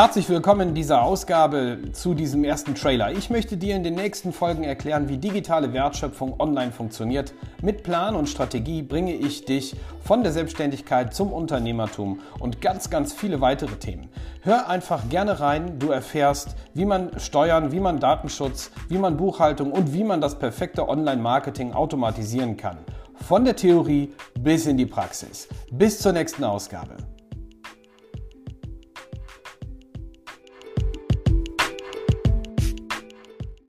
Herzlich willkommen in dieser Ausgabe zu diesem ersten Trailer. Ich möchte dir in den nächsten Folgen erklären, wie digitale Wertschöpfung online funktioniert. Mit Plan und Strategie bringe ich dich von der Selbstständigkeit zum Unternehmertum und ganz, ganz viele weitere Themen. Hör einfach gerne rein, du erfährst, wie man Steuern, wie man Datenschutz, wie man Buchhaltung und wie man das perfekte Online-Marketing automatisieren kann. Von der Theorie bis in die Praxis. Bis zur nächsten Ausgabe.